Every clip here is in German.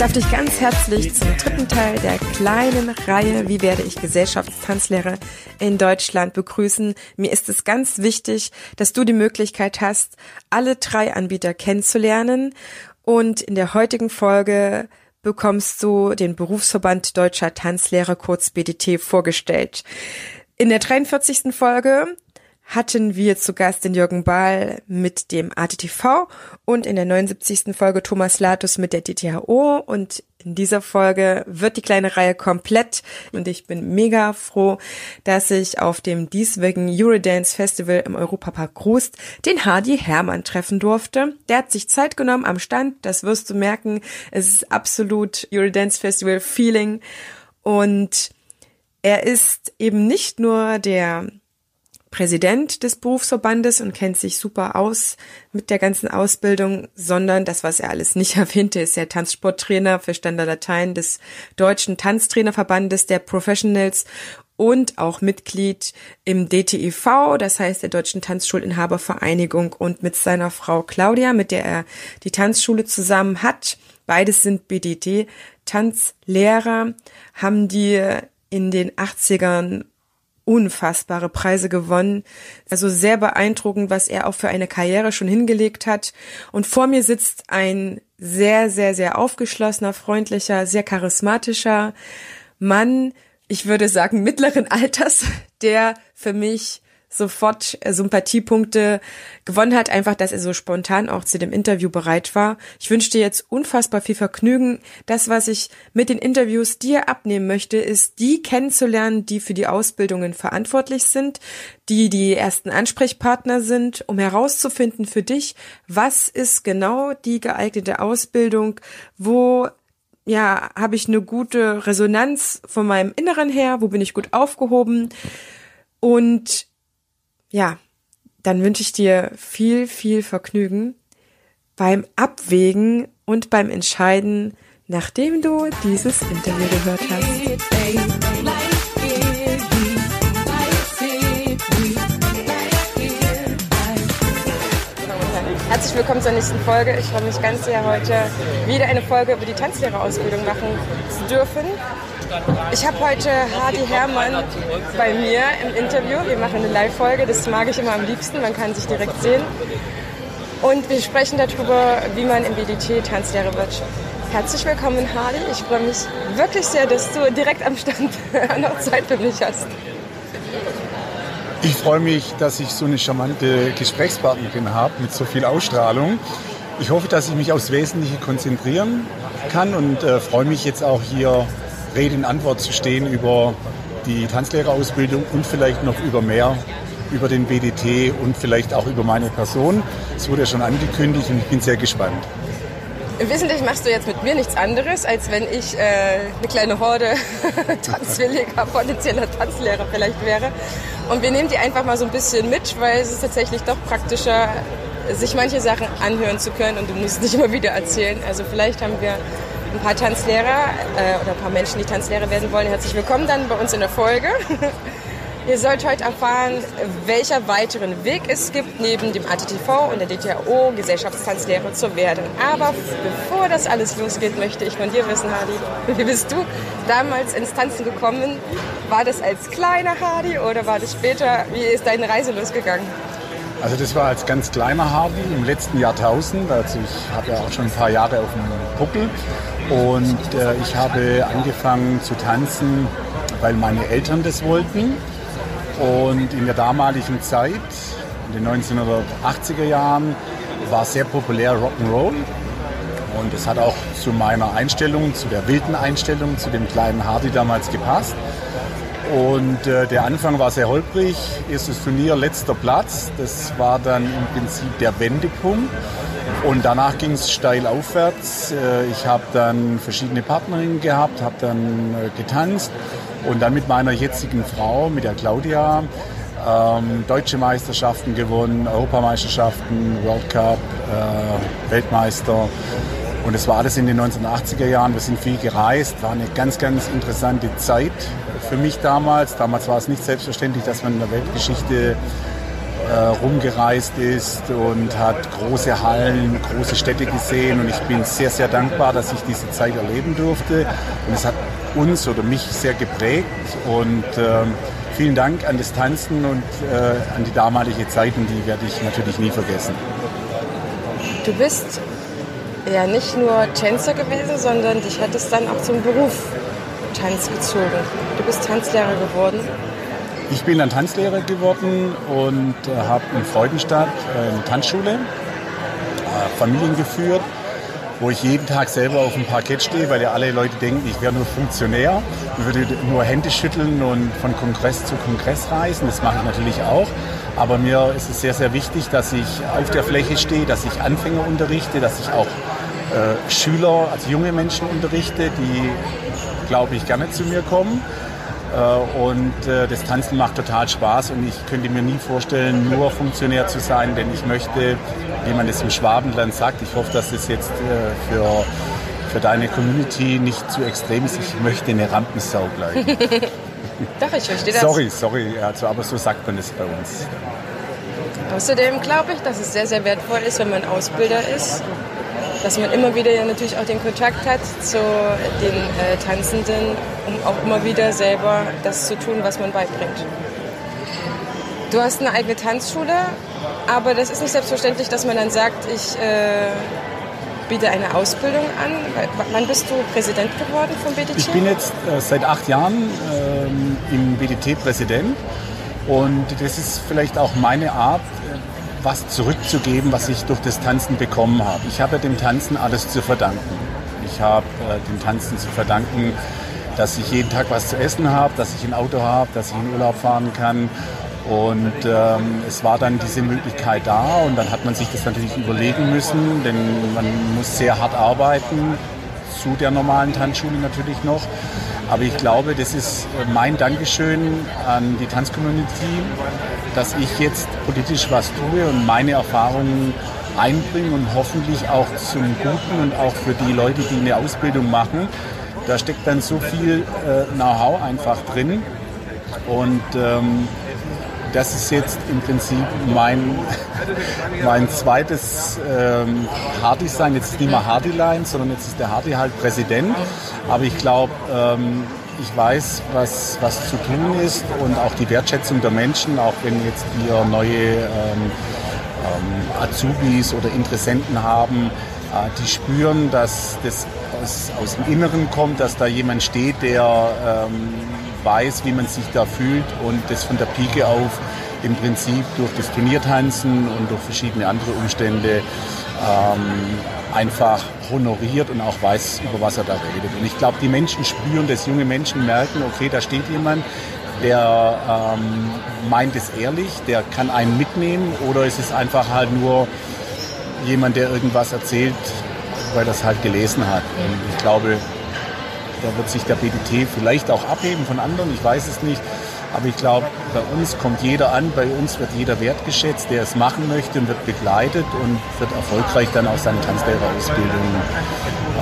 Darf dich ganz herzlich zum dritten Teil der kleinen Reihe Wie werde ich Gesellschaftstanzlehrer in Deutschland begrüßen. Mir ist es ganz wichtig, dass du die Möglichkeit hast, alle drei Anbieter kennenzulernen. Und in der heutigen Folge bekommst du den Berufsverband Deutscher Tanzlehrer kurz BDT vorgestellt. In der 43. Folge hatten wir zu Gast den Jürgen Bahl mit dem ATTV und in der 79. Folge Thomas Latus mit der DTHO und in dieser Folge wird die kleine Reihe komplett und ich bin mega froh, dass ich auf dem dieswöchigen Eurodance Festival im Europapark Grust den Hardy Hermann treffen durfte. Der hat sich Zeit genommen am Stand, das wirst du merken. Es ist absolut Eurodance Festival Feeling und er ist eben nicht nur der Präsident des Berufsverbandes und kennt sich super aus mit der ganzen Ausbildung, sondern das, was er alles nicht erwähnte, ist der Tanzsporttrainer für Standarddateien des Deutschen Tanztrainerverbandes der Professionals und auch Mitglied im DTIV, das heißt der Deutschen Tanzschulinhabervereinigung und mit seiner Frau Claudia, mit der er die Tanzschule zusammen hat. Beides sind BDT Tanzlehrer, haben die in den 80ern unfassbare Preise gewonnen. Also sehr beeindruckend, was er auch für eine Karriere schon hingelegt hat. Und vor mir sitzt ein sehr, sehr, sehr aufgeschlossener, freundlicher, sehr charismatischer Mann, ich würde sagen mittleren Alters, der für mich sofort äh, Sympathiepunkte gewonnen hat, einfach, dass er so spontan auch zu dem Interview bereit war. Ich wünsche dir jetzt unfassbar viel Vergnügen. Das, was ich mit den Interviews dir abnehmen möchte, ist, die kennenzulernen, die für die Ausbildungen verantwortlich sind, die die ersten Ansprechpartner sind, um herauszufinden für dich, was ist genau die geeignete Ausbildung, wo ja, habe ich eine gute Resonanz von meinem Inneren her, wo bin ich gut aufgehoben und ja, dann wünsche ich dir viel, viel Vergnügen beim Abwägen und beim Entscheiden, nachdem du dieses Interview gehört hast. Herzlich willkommen zur nächsten Folge. Ich freue mich ganz sehr, heute wieder eine Folge über die Tanzlehrerausbildung machen zu dürfen. Ich habe heute Hardy Hermann bei mir im Interview. Wir machen eine Live-Folge, das mag ich immer am liebsten, man kann sich direkt sehen. Und wir sprechen darüber, wie man im BDT Tanzlehrer wird. Herzlich willkommen, Hardy. Ich freue mich wirklich sehr, dass du direkt am Stand noch Zeit für mich hast. Ich freue mich, dass ich so eine charmante Gesprächspartnerin habe mit so viel Ausstrahlung. Ich hoffe, dass ich mich aufs Wesentliche konzentrieren kann und äh, freue mich jetzt auch hier Rede in Antwort zu stehen über die Tanzlehrerausbildung und vielleicht noch über mehr, über den BDT und vielleicht auch über meine Person. Es wurde ja schon angekündigt und ich bin sehr gespannt. Im Wesentlichen machst du jetzt mit mir nichts anderes, als wenn ich äh, eine kleine Horde tanzwilliger, potenzieller Tanzlehrer vielleicht wäre. Und wir nehmen die einfach mal so ein bisschen mit, weil es ist tatsächlich doch praktischer, sich manche Sachen anhören zu können und du musst nicht immer wieder erzählen. Also vielleicht haben wir ein paar Tanzlehrer äh, oder ein paar Menschen, die Tanzlehrer werden wollen, herzlich willkommen dann bei uns in der Folge. Ihr sollt heute erfahren, welcher weiteren Weg es gibt, neben dem ATTV und der DTAO Gesellschaftstanzlehrer zu werden. Aber bevor das alles losgeht, möchte ich von dir wissen, Hardy, wie bist du damals ins Tanzen gekommen? War das als kleiner Hardy oder war das später? Wie ist deine Reise losgegangen? Also das war als ganz kleiner Hardy im letzten Jahrtausend. Also ich habe ja auch schon ein paar Jahre auf dem Buckel und äh, ich habe angefangen zu tanzen, weil meine Eltern das wollten. Und in der damaligen Zeit, in den 1980er Jahren, war sehr populär Rock'n'Roll. Und es hat auch zu meiner Einstellung, zu der wilden Einstellung, zu dem kleinen Hardy damals gepasst. Und äh, der Anfang war sehr holprig. Erstes Turnier, letzter Platz. Das war dann im Prinzip der Wendepunkt. Und danach ging es steil aufwärts. Äh, ich habe dann verschiedene Partnerinnen gehabt, habe dann äh, getanzt und dann mit meiner jetzigen Frau, mit der Claudia, ähm, deutsche Meisterschaften gewonnen, Europameisterschaften, World Cup, äh, Weltmeister. Und es war alles in den 1980er Jahren. Wir sind viel gereist, war eine ganz, ganz interessante Zeit für mich damals. Damals war es nicht selbstverständlich, dass man in der Weltgeschichte rumgereist ist und hat große Hallen, große Städte gesehen. Und ich bin sehr, sehr dankbar, dass ich diese Zeit erleben durfte. Und es hat uns oder mich sehr geprägt. Und äh, vielen Dank an das Tanzen und äh, an die damalige Zeit. Und die werde ich natürlich nie vergessen. Du bist ja nicht nur Tänzer gewesen, sondern dich hat es dann auch zum Beruf Tanz gezogen. Du bist Tanzlehrer geworden. Ich bin dann Tanzlehrer geworden und äh, habe in Freudenstadt äh, eine Tanzschule, äh, Familien geführt, wo ich jeden Tag selber auf dem Parkett stehe, weil ja alle Leute denken, ich wäre nur Funktionär und würde nur Hände schütteln und von Kongress zu Kongress reisen. Das mache ich natürlich auch. Aber mir ist es sehr, sehr wichtig, dass ich auf der Fläche stehe, dass ich Anfänger unterrichte, dass ich auch äh, Schüler, also junge Menschen unterrichte, die, glaube ich, gerne zu mir kommen. Äh, und äh, das Tanzen macht total Spaß und ich könnte mir nie vorstellen, nur Funktionär zu sein, denn ich möchte, wie man das im Schwabenland sagt, ich hoffe, dass das jetzt äh, für, für deine Community nicht zu extrem ist, ich möchte eine Rampensau bleiben. Doch, ich verstehe das. Sorry, sorry, also, aber so sagt man es bei uns. Außerdem glaube ich, dass es sehr, sehr wertvoll ist, wenn man Ausbilder ist, dass man immer wieder natürlich auch den Kontakt hat zu den äh, Tanzenden, um auch immer wieder selber das zu tun, was man beibringt. Du hast eine eigene Tanzschule, aber das ist nicht selbstverständlich, dass man dann sagt, ich äh, biete eine Ausbildung an. Wann bist du Präsident geworden vom BDT? Ich bin jetzt äh, seit acht Jahren ähm, im BDT Präsident und das ist vielleicht auch meine Art, was zurückzugeben, was ich durch das Tanzen bekommen habe. Ich habe dem Tanzen alles zu verdanken. Ich habe äh, dem Tanzen zu verdanken, dass ich jeden Tag was zu essen habe, dass ich ein Auto habe, dass ich in Urlaub fahren kann. Und ähm, es war dann diese Möglichkeit da und dann hat man sich das natürlich überlegen müssen, denn man muss sehr hart arbeiten, zu der normalen Tanzschule natürlich noch. Aber ich glaube, das ist äh, mein Dankeschön an die Tanzcommunity, dass ich jetzt politisch was tue und meine Erfahrungen einbringe und hoffentlich auch zum Guten und auch für die Leute, die eine Ausbildung machen. Da steckt dann so viel äh, Know-how einfach drin. Und ähm, das ist jetzt im Prinzip mein, mein zweites ähm, Hardy-Sein. Jetzt ist nicht mehr Hardy-Line, sondern jetzt ist der Hardy halt Präsident. Aber ich glaube, ähm, ich weiß, was, was zu tun ist und auch die Wertschätzung der Menschen, auch wenn jetzt wir neue ähm, ähm, Azubis oder Interessenten haben, äh, die spüren, dass das aus, aus dem Inneren kommt, dass da jemand steht, der ähm, weiß, wie man sich da fühlt und das von der Pike auf im Prinzip durch das Turniertanzen und durch verschiedene andere Umstände ähm, einfach honoriert und auch weiß, über was er da redet. Und ich glaube, die Menschen spüren das, junge Menschen merken, okay, da steht jemand, der ähm, meint es ehrlich, der kann einen mitnehmen oder ist es einfach halt nur jemand, der irgendwas erzählt, weil er es halt gelesen hat. Und ich glaube, da wird sich der BDT vielleicht auch abheben von anderen, ich weiß es nicht. Aber ich glaube, bei uns kommt jeder an, bei uns wird jeder wertgeschätzt, der es machen möchte und wird begleitet und wird erfolgreich dann auch seine Tanzlehrerausbildung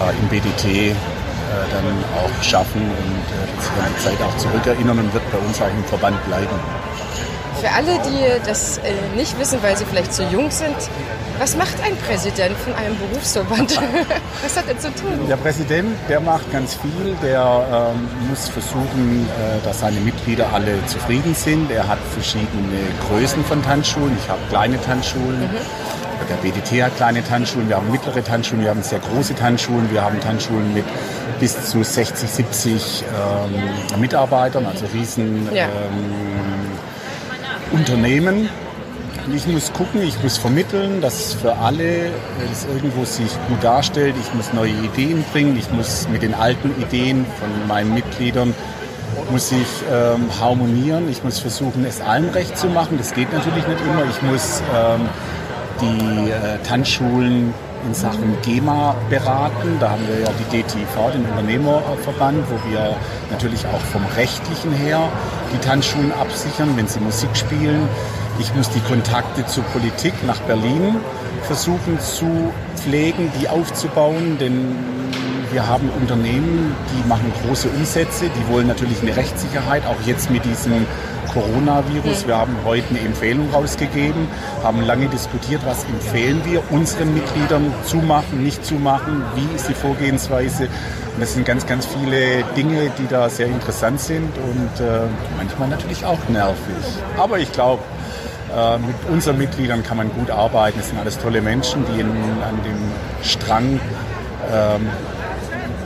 äh, im BDT äh, dann auch schaffen und äh, sich an die Zeit auch zurückerinnern und wird bei uns auch im Verband bleiben. Für alle, die das äh, nicht wissen, weil sie vielleicht zu jung sind, was macht ein Präsident von einem Berufsverband? was hat er zu tun? Der Präsident, der macht ganz viel. Der ähm, muss versuchen, äh, dass seine Mitglieder alle zufrieden sind. Er hat verschiedene Größen von Tanzschulen. Ich habe kleine Tanzschulen. Mhm. Der BDT hat kleine Tanzschulen, wir haben mittlere Tanzschulen, wir haben sehr große Tanzschulen, wir haben Tanzschulen mit bis zu 60, 70 ähm, Mitarbeitern, also riesen ja. ähm, Unternehmen. Ich muss gucken, ich muss vermitteln, dass für alle es irgendwo sich gut darstellt. Ich muss neue Ideen bringen. Ich muss mit den alten Ideen von meinen Mitgliedern muss ich ähm, harmonieren. Ich muss versuchen, es allen recht zu machen. Das geht natürlich nicht immer. Ich muss ähm, die äh, Tanzschulen in Sachen GEMA beraten. Da haben wir ja die DTV, den Unternehmerverband, wo wir natürlich auch vom rechtlichen her die Tanzschulen absichern, wenn sie Musik spielen. Ich muss die Kontakte zur Politik nach Berlin versuchen zu pflegen, die aufzubauen, denn wir haben Unternehmen, die machen große Umsätze, die wollen natürlich eine Rechtssicherheit, auch jetzt mit diesem Coronavirus. Wir haben heute eine Empfehlung rausgegeben, haben lange diskutiert, was empfehlen wir unseren Mitgliedern zumachen, nicht zumachen, wie ist die Vorgehensweise. Und das sind ganz, ganz viele Dinge, die da sehr interessant sind und äh, manchmal natürlich auch nervig. Aber ich glaube, äh, mit unseren Mitgliedern kann man gut arbeiten. Es sind alles tolle Menschen, die in, an dem Strang ähm,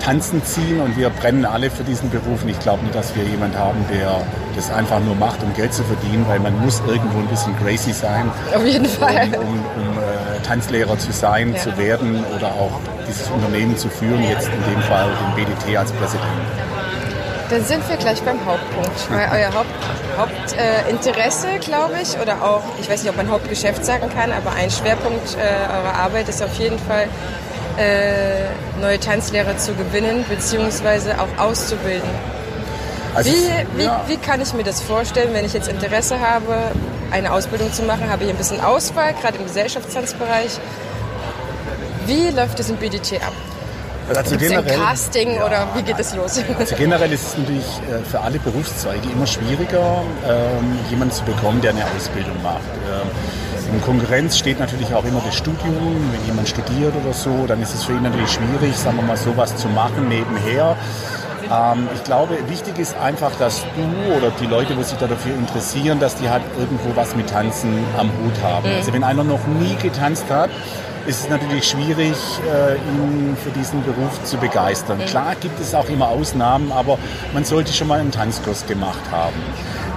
tanzen ziehen und wir brennen alle für diesen Beruf. Und ich glaube nicht, dass wir jemanden haben, der das einfach nur macht, um Geld zu verdienen, weil man muss irgendwo ein bisschen crazy sein. Auf jeden Fall. Um, um, um äh, Tanzlehrer zu sein, ja. zu werden oder auch dieses Unternehmen zu führen, jetzt in dem Fall den BDT als Präsident. Dann sind wir gleich beim Hauptpunkt. Weil euer Hauptinteresse, Haupt, äh, glaube ich, oder auch, ich weiß nicht, ob man Hauptgeschäft sagen kann, aber ein Schwerpunkt äh, eurer Arbeit ist auf jeden Fall äh, neue Tanzlehrer zu gewinnen bzw. auch auszubilden. Also wie, wie, ja. wie kann ich mir das vorstellen, wenn ich jetzt Interesse habe, eine Ausbildung zu machen? Habe ich ein bisschen Auswahl, gerade im Gesellschaftstanzbereich. Wie läuft das im BDT ab? Also Gibt generell, ein Casting ja, oder wie geht es los? Also generell ist es natürlich äh, für alle Berufszweige immer schwieriger, ähm, jemanden zu bekommen, der eine Ausbildung macht. In Konkurrenz steht natürlich auch immer das Studium. Wenn jemand studiert oder so, dann ist es für ihn natürlich schwierig, sagen wir mal, sowas zu machen nebenher. Ähm, ich glaube, wichtig ist einfach, dass du oder die Leute, die sich da dafür interessieren, dass die halt irgendwo was mit Tanzen am Hut haben. Mhm. Also wenn einer noch nie getanzt hat, ist es natürlich schwierig, äh, ihn für diesen Beruf zu begeistern. Mhm. Klar gibt es auch immer Ausnahmen, aber man sollte schon mal einen Tanzkurs gemacht haben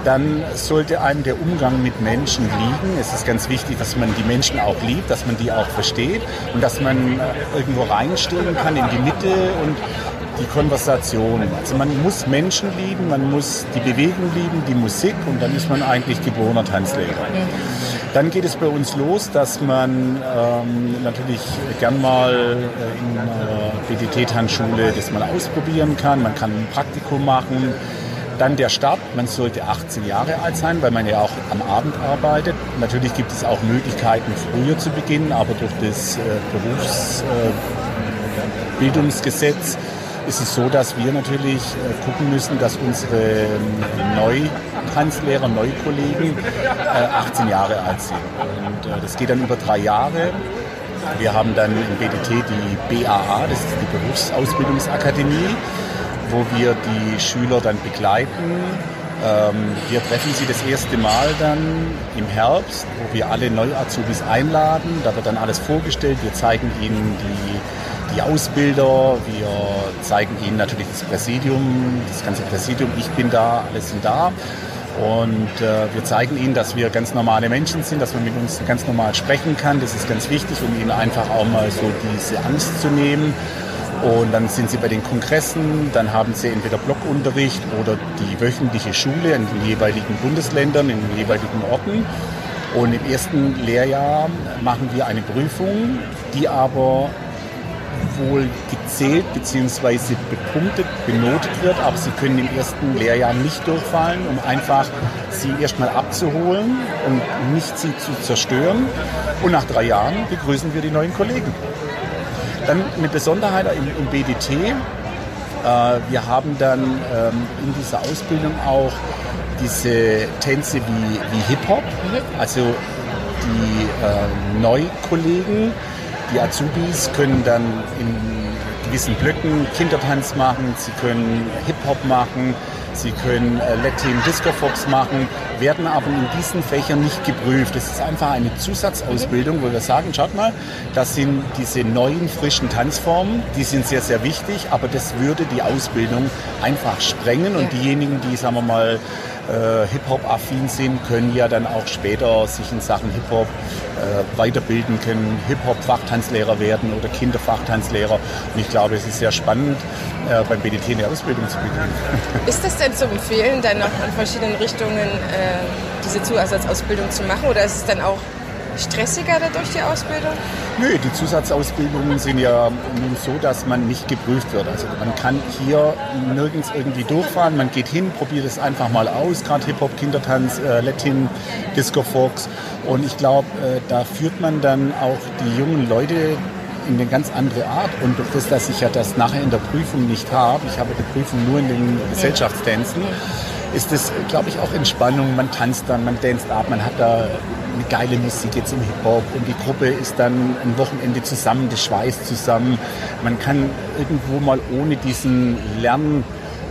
dann sollte einem der Umgang mit Menschen liegen. Es ist ganz wichtig, dass man die Menschen auch liebt, dass man die auch versteht und dass man äh, irgendwo reinstehen kann in die Mitte und die Konversation. Also man muss Menschen lieben, man muss die Bewegung lieben, die Musik und dann ist man eigentlich geborener Tanzlehrer. Dann geht es bei uns los, dass man ähm, natürlich gern mal äh, in einer BDT-Tanzschule das mal ausprobieren kann. Man kann ein Praktikum machen. Dann der Start, man sollte 18 Jahre alt sein, weil man ja auch am Abend arbeitet. Natürlich gibt es auch Möglichkeiten, früher zu beginnen, aber durch das äh, Berufsbildungsgesetz äh, ist es so, dass wir natürlich äh, gucken müssen, dass unsere ähm, Neutanzlehrer, Neukollegen äh, 18 Jahre alt sind. Und äh, das geht dann über drei Jahre. Wir haben dann im BDT die BAA, das ist die Berufsausbildungsakademie wo wir die Schüler dann begleiten. Ähm, wir treffen sie das erste Mal dann im Herbst, wo wir alle Neu-Azubis einladen. Da wird dann alles vorgestellt. Wir zeigen ihnen die, die Ausbilder, wir zeigen ihnen natürlich das Präsidium, das ganze Präsidium. Ich bin da, alle sind da. Und äh, wir zeigen ihnen, dass wir ganz normale Menschen sind, dass man mit uns ganz normal sprechen kann. Das ist ganz wichtig, um ihnen einfach auch mal so diese Angst zu nehmen. Und dann sind sie bei den Kongressen, dann haben sie entweder Blockunterricht oder die wöchentliche Schule in den jeweiligen Bundesländern, in den jeweiligen Orten. Und im ersten Lehrjahr machen wir eine Prüfung, die aber wohl gezählt bzw. bepunktet, benotet wird, aber sie können im ersten Lehrjahr nicht durchfallen, um einfach sie erstmal abzuholen und nicht sie zu zerstören. Und nach drei Jahren begrüßen wir die neuen Kollegen. Dann eine Besonderheit im, im BDT. Äh, wir haben dann ähm, in dieser Ausbildung auch diese Tänze wie, wie Hip-Hop, mhm. also die äh, Neukollegen, die Azubis können dann in gewissen Blöcken Kindertanz machen, sie können Hip-Hop machen, sie können äh, Latin Disco Fox machen, werden aber in diesen Fächern nicht geprüft. Das ist einfach eine Zusatzausbildung, wo wir sagen, schaut mal, das sind diese neuen, frischen Tanzformen, die sind sehr, sehr wichtig, aber das würde die Ausbildung einfach sprengen und diejenigen, die, sagen wir mal, äh, Hip-Hop-affin sind, können ja dann auch später sich in Sachen Hip-Hop äh, weiterbilden können, Hip-Hop-Fachtanzlehrer werden oder Kinderfachtanzlehrer. Und ich glaube, es ist sehr spannend, äh, beim BDT eine Ausbildung zu beginnen. Ist das denn zu empfehlen, dann noch in verschiedenen Richtungen äh, diese Zusatzausbildung zu machen oder ist es dann auch stressiger dadurch die Ausbildung? Nö, die Zusatzausbildungen sind ja nun so, dass man nicht geprüft wird. Also man kann hier nirgends irgendwie durchfahren. Man geht hin, probiert es einfach mal aus, gerade Hip-Hop, Kindertanz, äh, Latin, Disco Fox. Und ich glaube, äh, da führt man dann auch die jungen Leute in eine ganz andere Art. Und durch das, dass ich ja das nachher in der Prüfung nicht habe, ich habe die Prüfung nur in den Gesellschaftstänzen, ist das, glaube ich, auch Entspannung. Man tanzt dann, man danst ab, man hat da eine geile Musik jetzt im Hip-Hop und die Gruppe ist dann ein Wochenende zusammen, das schweißt zusammen. Man kann irgendwo mal ohne diesen Lern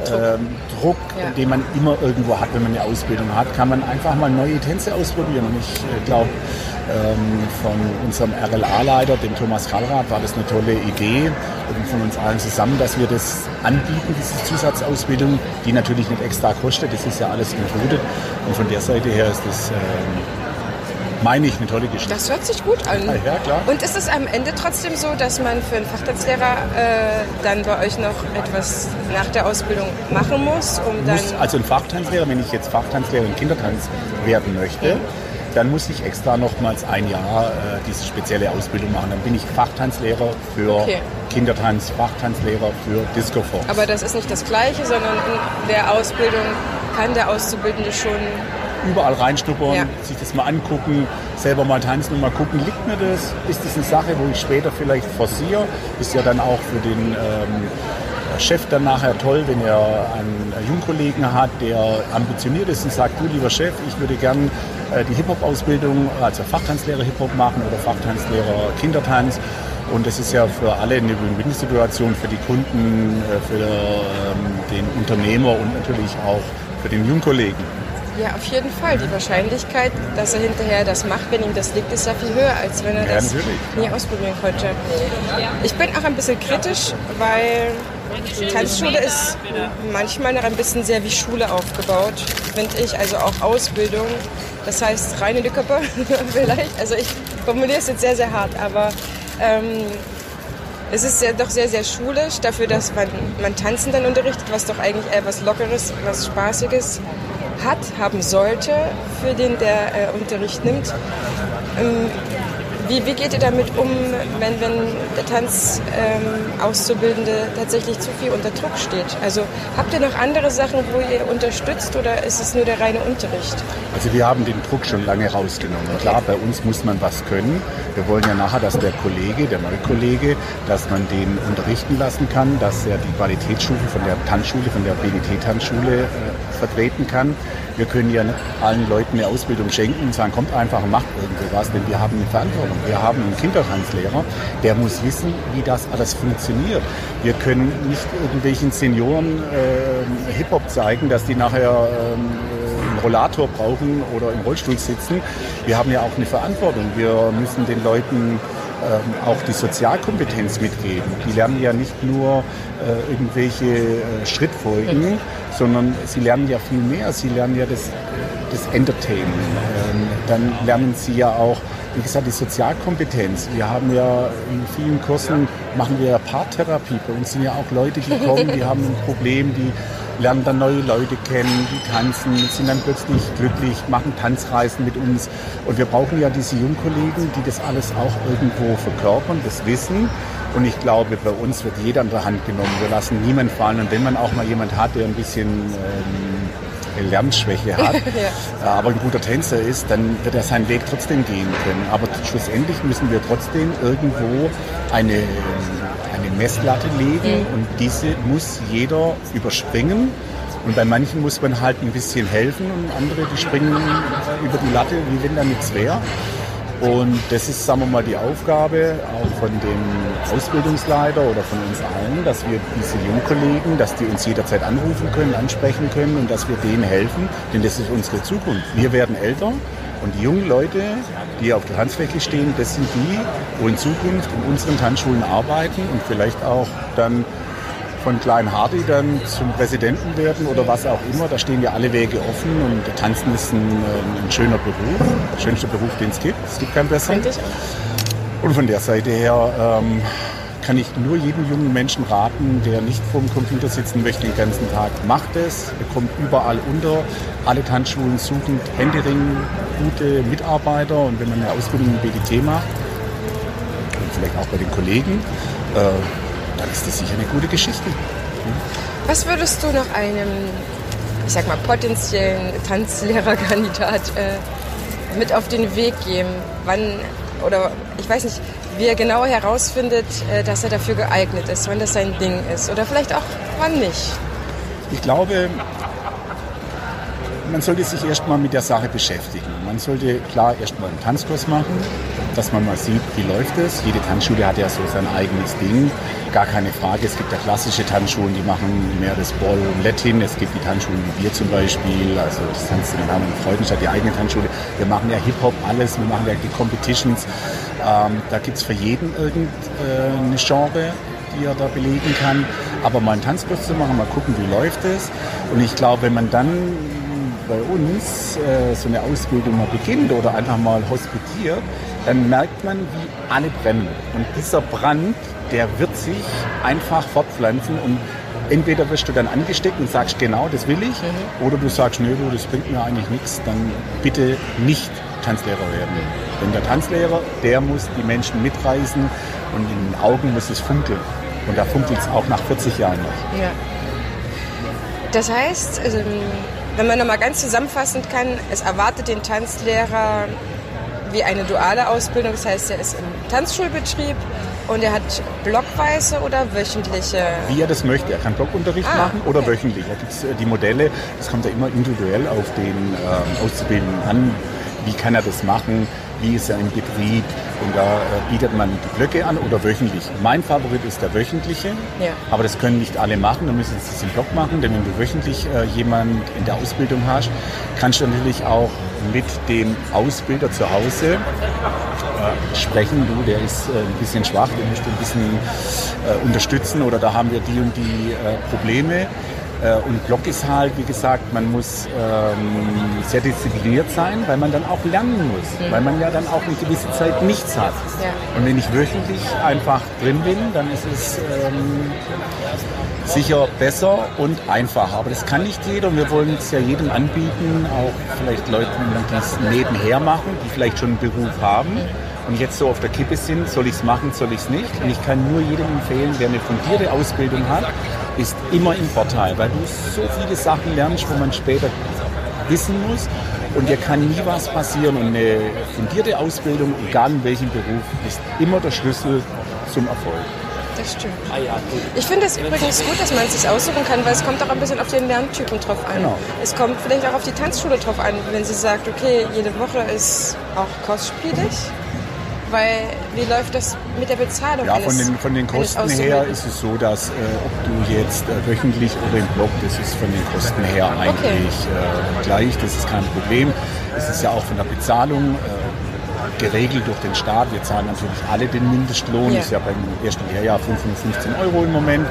ähm, Druck ja. den man immer irgendwo hat, wenn man eine Ausbildung hat, kann man einfach mal neue Tänze ausprobieren. Und ich äh, glaube, von unserem RLA-Leiter, dem Thomas Kallrath, war das eine tolle Idee und von uns allen zusammen, dass wir das anbieten, diese Zusatzausbildung, die natürlich nicht extra kostet, das ist ja alles included. Und von der Seite her ist das ähm, meine ich, eine tolle Geschichte. Das hört sich gut an. Ja, klar. Und ist es am Ende trotzdem so, dass man für einen Fachtanzlehrer äh, dann bei euch noch etwas nach der Ausbildung machen muss? Um dann muss, also ein Fachtanzlehrer, wenn ich jetzt Fachtanzlehrer im Kindertanz werden möchte, mhm. Dann muss ich extra nochmals ein Jahr äh, diese spezielle Ausbildung machen. Dann bin ich Fachtanzlehrer für okay. Kindertanz, Fachtanzlehrer für Disco Fox. Aber das ist nicht das Gleiche, sondern in der Ausbildung kann der Auszubildende schon überall reinstuppern, ja. sich das mal angucken, selber mal tanzen und mal gucken, liegt mir das? Ist das eine Sache, wo ich später vielleicht forciere? Ist ja dann auch für den ähm, Chef dann nachher toll, wenn er einen Jungkollegen hat, der ambitioniert ist und sagt, du lieber Chef, ich würde gern äh, die Hip-Hop-Ausbildung, also Fachtanzlehrer Hip-Hop machen oder Fachtanzlehrer Kindertanz. Und das ist ja für alle eine Win-Win-Situation, für die Kunden, äh, für ähm, den Unternehmer und natürlich auch für den Jungkollegen. Ja, auf jeden Fall. Die Wahrscheinlichkeit, dass er hinterher das macht, wenn ihm das liegt, ist ja viel höher, als wenn er ja, das nie ausprobieren konnte. Ich bin auch ein bisschen kritisch, weil Tanzschule ist manchmal noch ein bisschen sehr wie Schule aufgebaut, finde ich. Also auch Ausbildung. Das heißt, reine Lücke vielleicht. Also ich formuliere es jetzt sehr, sehr hart, aber ähm, es ist ja doch sehr, sehr schulisch dafür, dass man, man Tanzen dann unterrichtet, was doch eigentlich eher was Lockeres, was Spaßiges hat, haben sollte, für den der äh, Unterricht nimmt. Ähm, wie, wie, geht ihr damit um, wenn, wenn der Tanzauszubildende ähm, tatsächlich zu viel unter Druck steht? Also habt ihr noch andere Sachen, wo ihr unterstützt oder ist es nur der reine Unterricht? Also wir haben den Druck schon lange rausgenommen. Okay. Klar, bei uns muss man was können. Wir wollen ja nachher, dass der Kollege, der neue Kollege, dass man den unterrichten lassen kann, dass er die Qualitätsstufe von der Tanzschule, von der BDT-Tanzschule äh, vertreten kann. Wir können ja nicht allen Leuten eine Ausbildung schenken und sagen, kommt einfach und macht irgendwas, denn wir haben eine Verantwortung. Wir haben einen Kindertanzlehrer, der muss wissen, wie das alles funktioniert. Wir können nicht irgendwelchen Senioren äh, Hip-Hop zeigen, dass die nachher äh, einen Rollator brauchen oder im Rollstuhl sitzen. Wir haben ja auch eine Verantwortung. Wir müssen den Leuten auch die Sozialkompetenz mitgeben. Die lernen ja nicht nur äh, irgendwelche äh, Schrittfolgen, sondern sie lernen ja viel mehr. Sie lernen ja das, das Entertainment. Ähm, dann lernen sie ja auch, wie gesagt, die Sozialkompetenz. Wir haben ja in vielen Kursen, machen wir ja Paartherapie. Bei uns sind ja auch Leute, die kommen, die haben ein Problem, die lernen dann neue Leute kennen, die tanzen, sind dann plötzlich glücklich, machen Tanzreisen mit uns. Und wir brauchen ja diese Jungkollegen, die das alles auch irgendwo verkörpern, das Wissen. Und ich glaube, bei uns wird jeder an der Hand genommen. Wir lassen niemanden fallen. Und wenn man auch mal jemand hat, der ein bisschen ähm, Lernschwäche hat, ja. aber ein guter Tänzer ist, dann wird er seinen Weg trotzdem gehen können. Aber schlussendlich müssen wir trotzdem irgendwo eine eine Messlatte legen mhm. und diese muss jeder überspringen. Und bei manchen muss man halt ein bisschen helfen und andere, die springen über die Latte, wie wenn da nichts wäre. Und das ist, sagen wir mal, die Aufgabe auch von dem Ausbildungsleiter oder von uns allen, dass wir diese Jungkollegen, dass die uns jederzeit anrufen können, ansprechen können und dass wir denen helfen, denn das ist unsere Zukunft. Wir werden älter und die jungen Leute, die auf der Tanzfläche stehen, das sind die, wo in Zukunft in unseren Tanzschulen arbeiten und vielleicht auch dann von Klein Hardy dann zum Präsidenten werden oder was auch immer. Da stehen ja alle Wege offen und Tanzen ist ein, ein schöner Beruf, der schönste Beruf, den es gibt. Es gibt keinen besseren. Und von der Seite her ähm, kann ich nur jedem jungen Menschen raten, der nicht vorm Computer sitzen möchte den ganzen Tag. Macht es, ihr kommt überall unter. Alle Tanzschulen suchen händeringend gute Mitarbeiter und wenn man eine Ausbildung im BDT macht, vielleicht auch bei den Kollegen, äh, ist das sicher eine gute Geschichte. Was würdest du noch einem, ich sag mal, potenziellen Tanzlehrerkandidat äh, mit auf den Weg geben? Wann, oder ich weiß nicht, wie er genau herausfindet, äh, dass er dafür geeignet ist, wann das sein Ding ist oder vielleicht auch wann nicht. Ich glaube, man sollte sich erstmal mit der Sache beschäftigen. Man sollte klar erstmal einen Tanzkurs machen, dass man mal sieht, wie läuft es. Jede Tanzschule hat ja so sein eigenes Ding, gar keine Frage. Es gibt ja klassische Tanzschulen, die machen mehr das Ball und Latin. Es gibt die Tanzschulen wie wir zum Beispiel, also das Tanzen in Hamburg Freudenstadt, die eigene Tanzschule. Wir machen ja Hip-Hop, alles, wir machen ja die Competitions. Ähm, da gibt es für jeden irgendeine Genre, die er da belegen kann. Aber mal einen Tanzkurs zu machen, mal gucken, wie läuft es. Und ich glaube, wenn man dann bei uns äh, so eine Ausbildung mal beginnt oder einfach mal hospitiert, dann merkt man, wie alle brennen. Und dieser Brand, der wird sich einfach fortpflanzen und entweder wirst du dann angesteckt und sagst, genau, das will ich, mhm. oder du sagst, nö, du, das bringt mir eigentlich nichts, dann bitte nicht Tanzlehrer werden. Denn der Tanzlehrer, der muss die Menschen mitreißen und in den Augen muss es funkeln. Und da funkelt es auch nach 40 Jahren noch. Ja. Das heißt, also, wenn man nochmal ganz zusammenfassend kann, es erwartet den Tanzlehrer wie eine duale Ausbildung. Das heißt, er ist im Tanzschulbetrieb und er hat blockweise oder wöchentliche? Wie er das möchte. Er kann Blockunterricht ah, machen oder okay. wöchentlich. Da gibt es die Modelle, das kommt ja immer individuell auf den äh, Auszubildenden an. Wie kann er das machen? Wie ist er im Betrieb? Und da äh, bietet man die Blöcke an oder wöchentlich. Mein Favorit ist der wöchentliche, ja. aber das können nicht alle machen. Dann müssen sie es im Block machen, denn wenn du wöchentlich äh, jemand in der Ausbildung hast, kannst du natürlich auch mit dem Ausbilder zu Hause äh, sprechen. Du, der ist äh, ein bisschen schwach, den musst du ein bisschen unterstützen oder da haben wir die und die Probleme. Äh, und Block ist halt, wie gesagt, man muss ähm, sehr diszipliniert sein, weil man dann auch lernen muss, mhm. weil man ja dann auch eine gewisse Zeit nichts hat. Ja. Und wenn ich wöchentlich einfach drin bin, dann ist es ähm, sicher besser und einfacher. Aber das kann nicht jeder und wir wollen es ja jedem anbieten, auch vielleicht Leuten, die es nebenher machen, die vielleicht schon einen Beruf haben und jetzt so auf der Kippe sind, soll ich es machen, soll ich es nicht. Und ich kann nur jedem empfehlen, der eine fundierte Ausbildung hat, ist immer im Vorteil, weil du so viele Sachen lernst, wo man später wissen muss. Und dir kann nie was passieren. Und eine fundierte Ausbildung, egal in welchem Beruf, ist immer der Schlüssel zum Erfolg. Das stimmt. Ich finde es übrigens gut, dass man es sich aussuchen kann, weil es kommt auch ein bisschen auf den Lerntypen drauf an. Genau. Es kommt vielleicht auch auf die Tanzschule drauf an, wenn sie sagt, okay, jede Woche ist auch kostspielig weil wie läuft das mit der Bezahlung? Ja, von den, von den Kosten her ist es so, dass äh, ob du jetzt äh, wöchentlich oder im Blog, das ist von den Kosten her eigentlich okay. äh, gleich, das ist kein Problem. Es ist ja auch von der Bezahlung äh, geregelt durch den Staat. Wir zahlen natürlich alle den Mindestlohn. Ja. Das ist ja beim ersten Lehrjahr 515 Euro im Moment.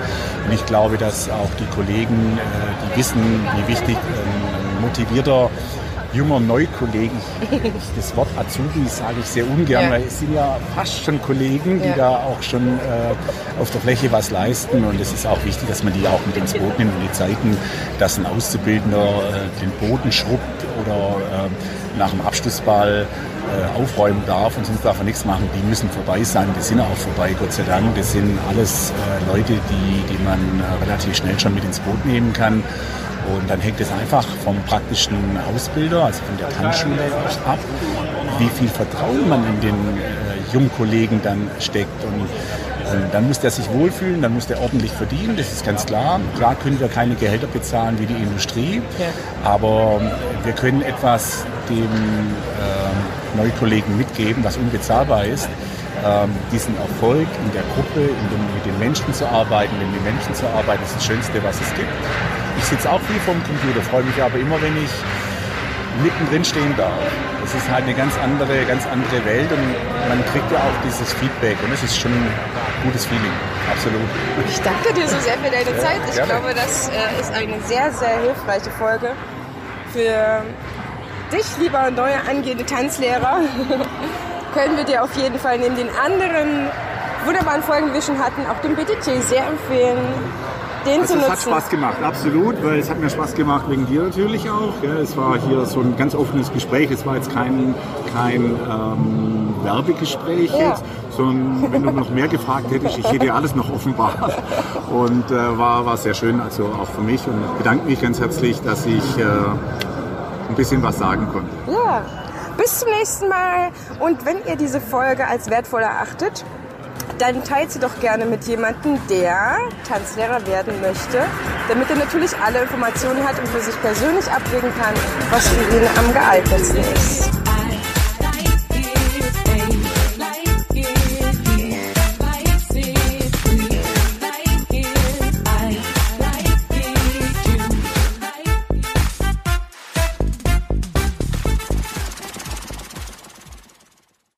Und ich glaube, dass auch die Kollegen, äh, die wissen, wie wichtig ein motivierter junger Neukollegen. Das Wort Azubi sage ich sehr ungern, ja. weil es sind ja fast schon Kollegen, die ja. da auch schon äh, auf der Fläche was leisten. Und es ist auch wichtig, dass man die auch mit ins Boot nimmt und die zeigen, dass ein Auszubildender äh, den Boden schrubbt oder äh, nach dem Abschlussball äh, aufräumen darf und sonst darf er nichts machen. Die müssen vorbei sein, die sind auch vorbei, Gott sei Dank. Das sind alles äh, Leute, die, die man äh, relativ schnell schon mit ins Boot nehmen kann. Und dann hängt es einfach vom praktischen Ausbilder, also von der Tanzschule ab, wie viel Vertrauen man in den äh, Jungkollegen dann steckt. Und äh, dann muss der sich wohlfühlen, dann muss der ordentlich verdienen, das ist ganz klar. Klar können wir keine Gehälter bezahlen wie die Industrie, ja. aber wir können etwas dem äh, Neukollegen mitgeben, was unbezahlbar ist ähm, diesen Erfolg in der Gruppe, in dem, mit den Menschen zu arbeiten, mit den Menschen zu arbeiten, ist das Schönste, was es gibt. Ich sitze auch viel vorm Computer, freue mich aber immer, wenn ich mittendrin stehen darf. Es ist halt eine ganz andere, ganz andere Welt und man kriegt ja auch dieses Feedback und es ist schon ein gutes Feeling, absolut. Ich danke dir so sehr für deine Zeit. Ich ja, glaube, das äh, ist eine sehr, sehr hilfreiche Folge für dich, lieber neuer angehende Tanzlehrer. Können wir dir auf jeden Fall neben den anderen wunderbaren Folgen, die wir schon hatten, auch den BTT sehr empfehlen den also zu nutzen. Es hat Spaß gemacht, absolut, weil es hat mir Spaß gemacht wegen dir natürlich auch. Ja, es war hier so ein ganz offenes Gespräch. Es war jetzt kein, kein ähm, Werbegespräch ja. jetzt, sondern wenn du noch mehr gefragt hättest, ich hätte alles noch offenbart. Und äh, war, war sehr schön, also auch für mich. Und bedanke mich ganz herzlich, dass ich äh, ein bisschen was sagen konnte. Ja. Bis zum nächsten Mal. Und wenn ihr diese Folge als wertvoll erachtet, dann teilt sie doch gerne mit jemandem, der Tanzlehrer werden möchte, damit er natürlich alle Informationen hat und für sich persönlich abwägen kann, was für ihn am geeignetsten ist.